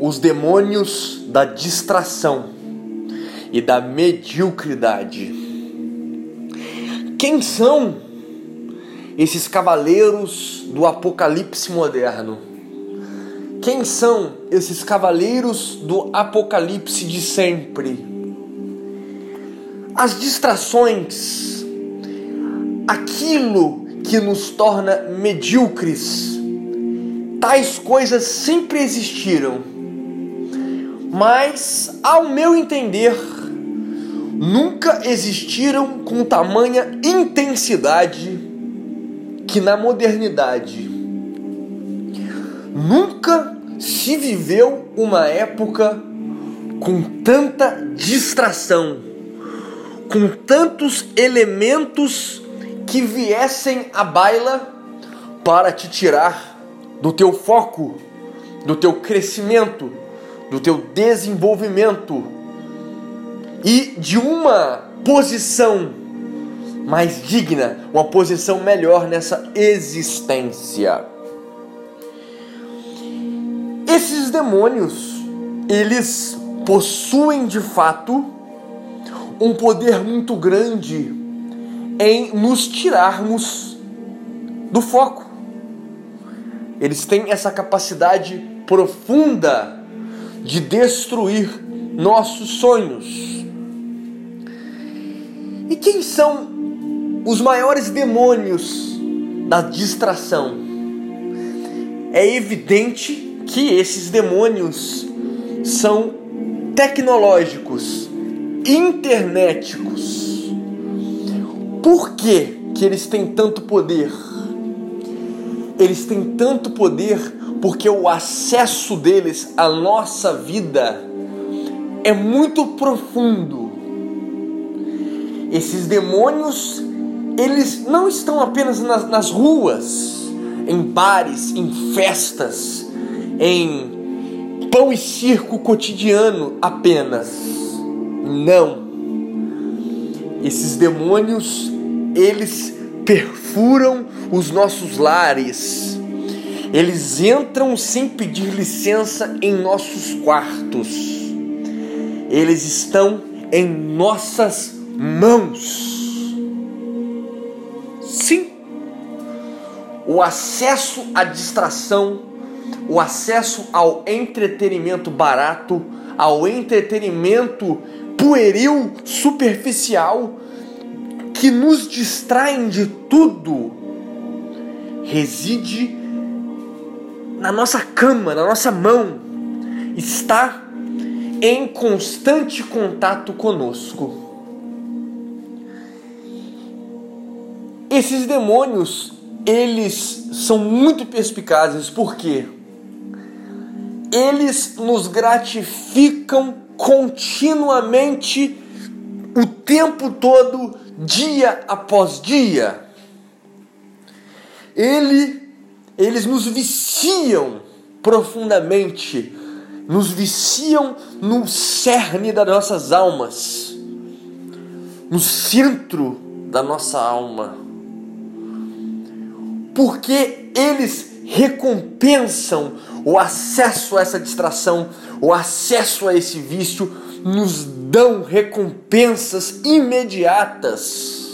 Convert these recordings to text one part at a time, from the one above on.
os demônios da distração e da mediocridade. Quem são esses cavaleiros do apocalipse moderno? Quem são esses cavaleiros do apocalipse de sempre? As distrações, aquilo que nos torna medíocres, tais coisas sempre existiram, mas, ao meu entender, nunca existiram com tamanha intensidade que na modernidade. Nunca se viveu uma época com tanta distração, com tantos elementos que viessem à baila para te tirar do teu foco, do teu crescimento, do teu desenvolvimento e de uma posição mais digna, uma posição melhor nessa existência. Esses demônios, eles possuem de fato um poder muito grande em nos tirarmos do foco. Eles têm essa capacidade profunda de destruir nossos sonhos. E quem são os maiores demônios da distração? É evidente que esses demônios são tecnológicos, internéticos. Por que, que eles têm tanto poder? Eles têm tanto poder porque o acesso deles à nossa vida é muito profundo. Esses demônios, eles não estão apenas nas, nas ruas, em bares, em festas, em pão e circo cotidiano apenas. Não. Esses demônios, eles perfuram os nossos lares. Eles entram sem pedir licença em nossos quartos. Eles estão em nossas mãos. Sim. O acesso à distração, o acesso ao entretenimento barato, ao entretenimento pueril, superficial, que nos distraem de tudo, reside na nossa cama, na nossa mão, está em constante contato conosco. Esses demônios, eles são muito perspicazes, porque eles nos gratificam continuamente o tempo todo, dia após dia. Ele, eles nos viciam profundamente, nos viciam no cerne das nossas almas, no centro da nossa alma. Porque eles recompensam o acesso a essa distração, o acesso a esse vício, nos dão recompensas imediatas.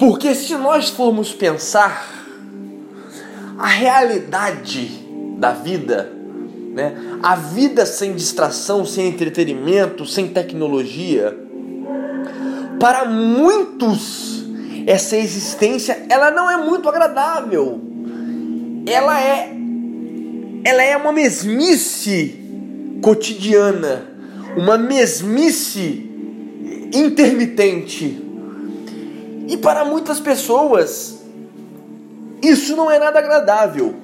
Porque se nós formos pensar a realidade da vida, né? a vida sem distração, sem entretenimento, sem tecnologia, para muitos essa existência ela não é muito agradável. Ela é ela é uma mesmice cotidiana, uma mesmice intermitente. E para muitas pessoas, isso não é nada agradável.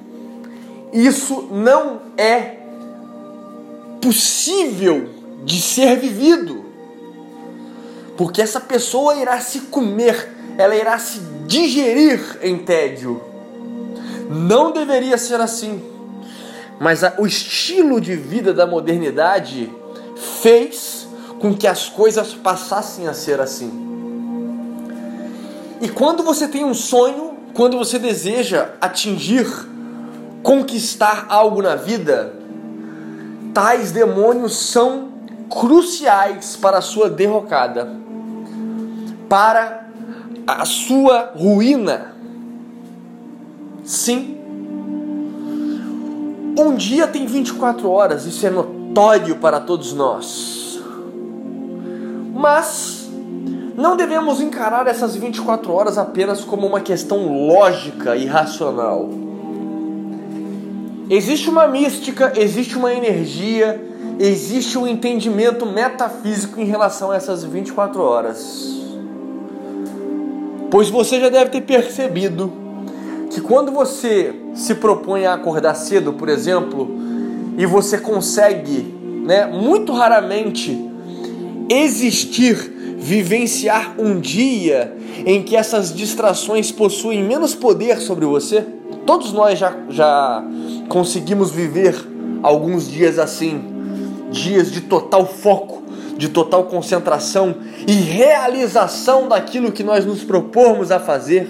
Isso não é possível de ser vivido. Porque essa pessoa irá se comer, ela irá se digerir em tédio. Não deveria ser assim. Mas o estilo de vida da modernidade fez com que as coisas passassem a ser assim. E quando você tem um sonho, quando você deseja atingir conquistar algo na vida, tais demônios são cruciais para a sua derrocada, para a sua ruína. Sim. Um dia tem 24 horas, isso é notório para todos nós. Mas não devemos encarar essas 24 horas apenas como uma questão lógica e racional. Existe uma mística, existe uma energia, existe um entendimento metafísico em relação a essas 24 horas. Pois você já deve ter percebido que quando você se propõe a acordar cedo, por exemplo, e você consegue, né, muito raramente existir, vivenciar um dia em que essas distrações possuem menos poder sobre você, todos nós já, já conseguimos viver alguns dias assim, dias de total foco, de total concentração e realização daquilo que nós nos propomos a fazer.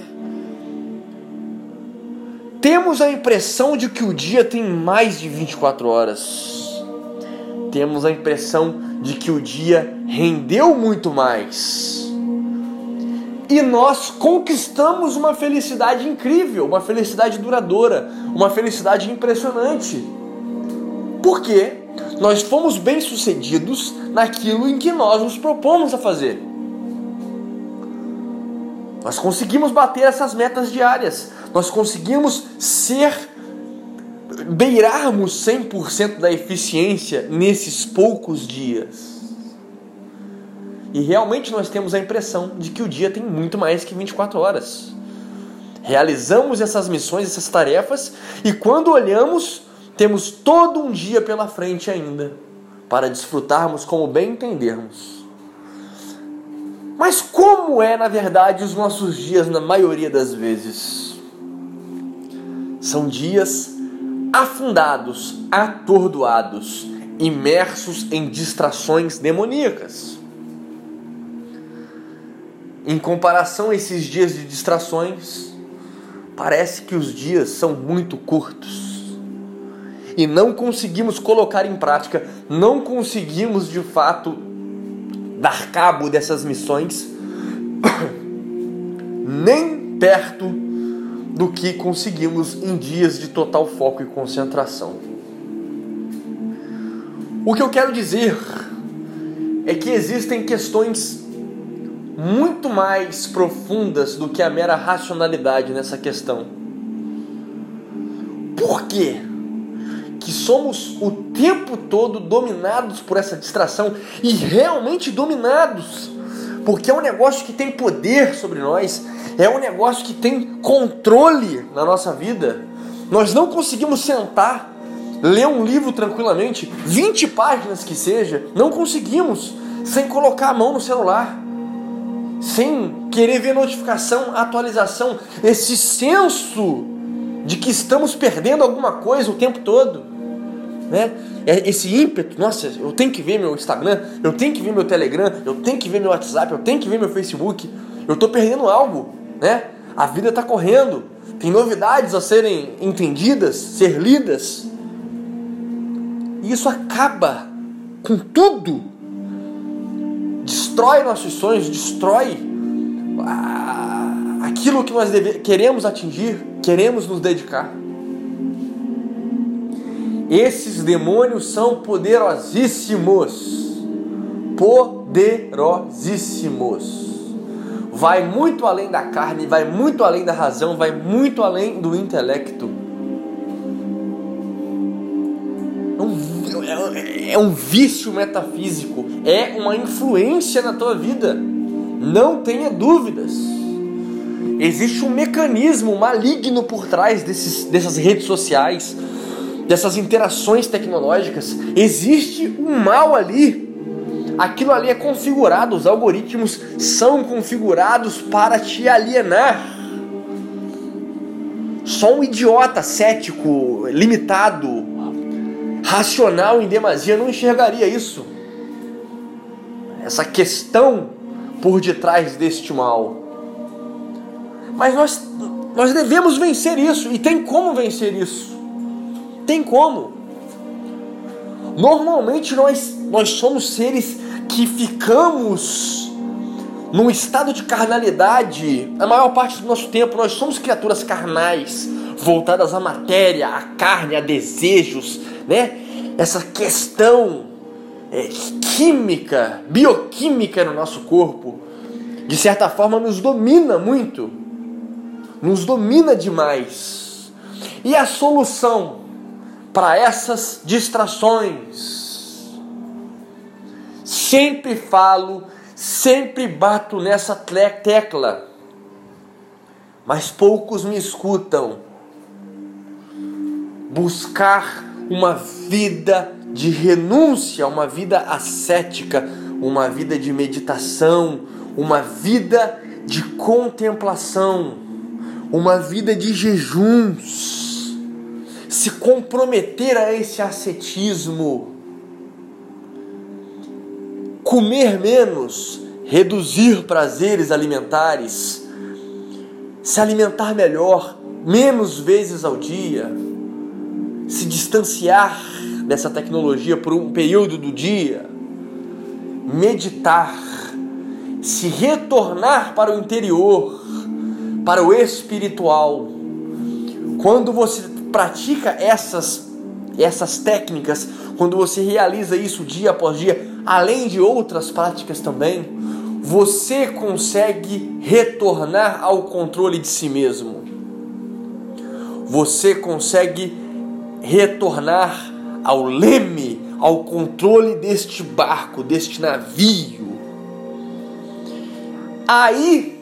Temos a impressão de que o dia tem mais de 24 horas. Temos a impressão de que o dia rendeu muito mais. E nós conquistamos uma felicidade incrível, uma felicidade duradoura, uma felicidade impressionante. Por quê? Nós fomos bem-sucedidos naquilo em que nós nos propomos a fazer. Nós conseguimos bater essas metas diárias. Nós conseguimos ser beirarmos 100% da eficiência nesses poucos dias. E realmente nós temos a impressão de que o dia tem muito mais que 24 horas. Realizamos essas missões, essas tarefas, e quando olhamos, temos todo um dia pela frente ainda para desfrutarmos como bem entendermos. Mas como é, na verdade, os nossos dias na maioria das vezes? São dias afundados, atordoados, imersos em distrações demoníacas. Em comparação a esses dias de distrações, parece que os dias são muito curtos e não conseguimos colocar em prática, não conseguimos de fato dar cabo dessas missões, nem perto do que conseguimos em dias de total foco e concentração. O que eu quero dizer é que existem questões muito mais profundas do que a mera racionalidade nessa questão. Por quê? que somos o tempo todo dominados por essa distração e realmente dominados, porque é um negócio que tem poder sobre nós, é um negócio que tem controle na nossa vida. Nós não conseguimos sentar, ler um livro tranquilamente, 20 páginas que seja, não conseguimos, sem colocar a mão no celular, sem querer ver notificação, atualização, esse senso de que estamos perdendo alguma coisa o tempo todo né? É esse ímpeto, nossa, eu tenho que ver meu Instagram, eu tenho que ver meu Telegram, eu tenho que ver meu WhatsApp, eu tenho que ver meu Facebook. Eu estou perdendo algo, né? A vida está correndo, tem novidades a serem entendidas, ser lidas. E isso acaba com tudo. Destrói nossos sonhos, destrói aquilo que nós deve, queremos atingir, queremos nos dedicar. Esses demônios são poderosíssimos. Poderosíssimos. Vai muito além da carne, vai muito além da razão, vai muito além do intelecto. É um, é, é um vício metafísico, é uma influência na tua vida. Não tenha dúvidas. Existe um mecanismo maligno por trás desses, dessas redes sociais dessas interações tecnológicas, existe um mal ali. Aquilo ali é configurado, os algoritmos são configurados para te alienar. Só um idiota cético, limitado, racional em demasia não enxergaria isso. Essa questão por detrás deste mal. Mas nós, nós devemos vencer isso, e tem como vencer isso tem como. Normalmente nós, nós somos seres que ficamos num estado de carnalidade a maior parte do nosso tempo. Nós somos criaturas carnais, voltadas à matéria, à carne, a desejos, né? Essa questão é, química, bioquímica no nosso corpo, de certa forma nos domina muito, nos domina demais. E a solução para essas distrações? Sempre falo, sempre bato nessa tecla, mas poucos me escutam. Buscar uma vida de renúncia, uma vida ascética, uma vida de meditação, uma vida de contemplação, uma vida de jejuns, se comprometer a esse ascetismo, comer menos, reduzir prazeres alimentares, se alimentar melhor, menos vezes ao dia, se distanciar dessa tecnologia por um período do dia, meditar, se retornar para o interior, para o espiritual. Quando você pratica essas essas técnicas, quando você realiza isso dia após dia, além de outras práticas também, você consegue retornar ao controle de si mesmo. Você consegue retornar ao leme, ao controle deste barco, deste navio. Aí,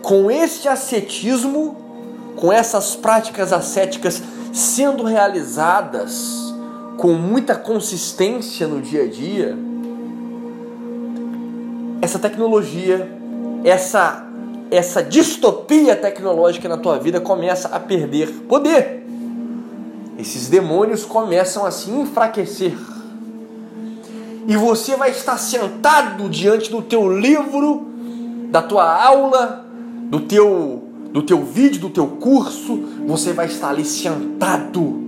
com este ascetismo, com essas práticas ascéticas sendo realizadas com muita consistência no dia a dia, essa tecnologia, essa essa distopia tecnológica na tua vida começa a perder poder esses demônios começam a se enfraquecer. E você vai estar sentado diante do teu livro, da tua aula, do teu do teu vídeo, do teu curso, você vai estar ali sentado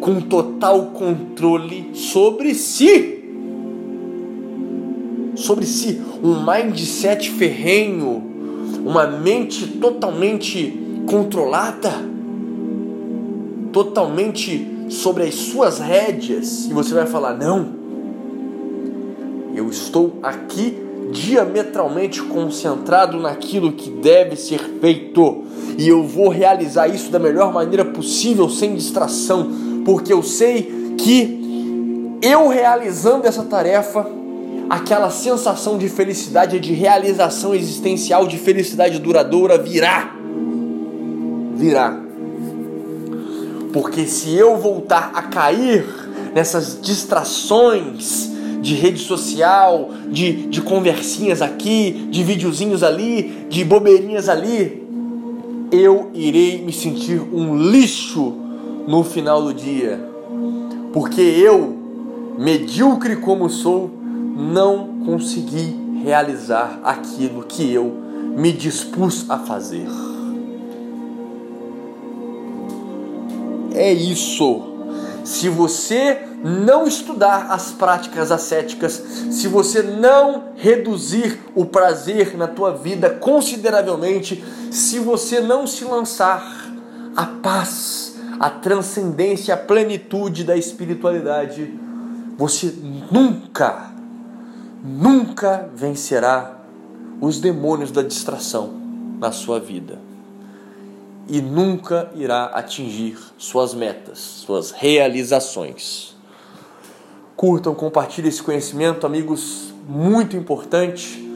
com total controle sobre si. Sobre si, um mindset ferrenho, uma mente totalmente controlada totalmente sobre as suas rédeas e você vai falar: não, eu estou aqui diametralmente concentrado naquilo que deve ser feito e eu vou realizar isso da melhor maneira possível, sem distração, porque eu sei que eu realizando essa tarefa, aquela sensação de felicidade, de realização existencial, de felicidade duradoura virá. Virá. Porque se eu voltar a cair nessas distrações de rede social, de, de conversinhas aqui, de videozinhos ali, de bobeirinhas ali, eu irei me sentir um lixo no final do dia. Porque eu, medíocre como sou, não consegui realizar aquilo que eu me dispus a fazer. é isso. Se você não estudar as práticas ascéticas, se você não reduzir o prazer na tua vida consideravelmente, se você não se lançar a paz, a transcendência, a plenitude da espiritualidade, você nunca, nunca vencerá os demônios da distração na sua vida e nunca irá atingir suas metas, suas realizações. Curtam, compartilhem esse conhecimento, amigos, muito importante.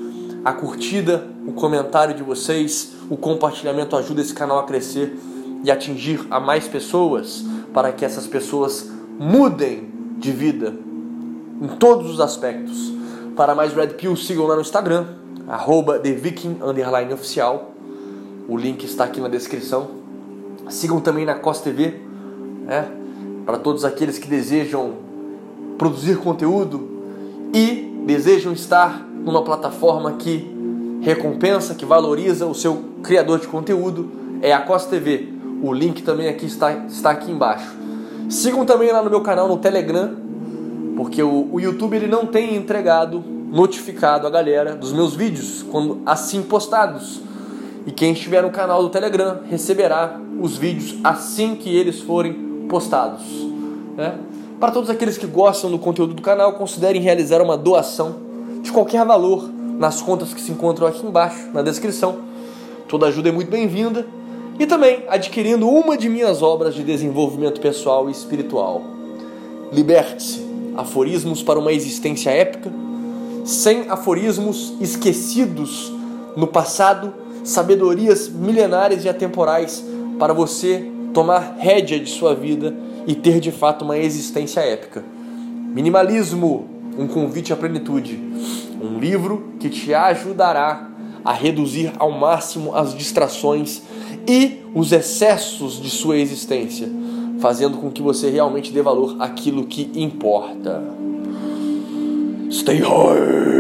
A curtida, o comentário de vocês, o compartilhamento ajuda esse canal a crescer e atingir a mais pessoas para que essas pessoas mudem de vida em todos os aspectos. Para mais Red Pill, sigam lá no Instagram, arroba TheViking_Oficial o link está aqui na descrição. Sigam também na COS TV, né? para todos aqueles que desejam produzir conteúdo e desejam estar numa plataforma que recompensa, que valoriza o seu criador de conteúdo, é a COS TV, o link também aqui está, está aqui embaixo. Sigam também lá no meu canal no Telegram, porque o, o YouTube ele não tem entregado, notificado a galera dos meus vídeos quando assim postados. E quem estiver no canal do Telegram receberá os vídeos assim que eles forem postados. Né? Para todos aqueles que gostam do conteúdo do canal, considerem realizar uma doação de qualquer valor nas contas que se encontram aqui embaixo na descrição. Toda ajuda é muito bem-vinda. E também adquirindo uma de minhas obras de desenvolvimento pessoal e espiritual. Liberte-se. Aforismos para uma existência épica, sem aforismos esquecidos no passado sabedorias milenares e atemporais para você tomar rédea de sua vida e ter de fato uma existência épica. Minimalismo, um convite à plenitude. Um livro que te ajudará a reduzir ao máximo as distrações e os excessos de sua existência, fazendo com que você realmente dê valor àquilo que importa. Stay high!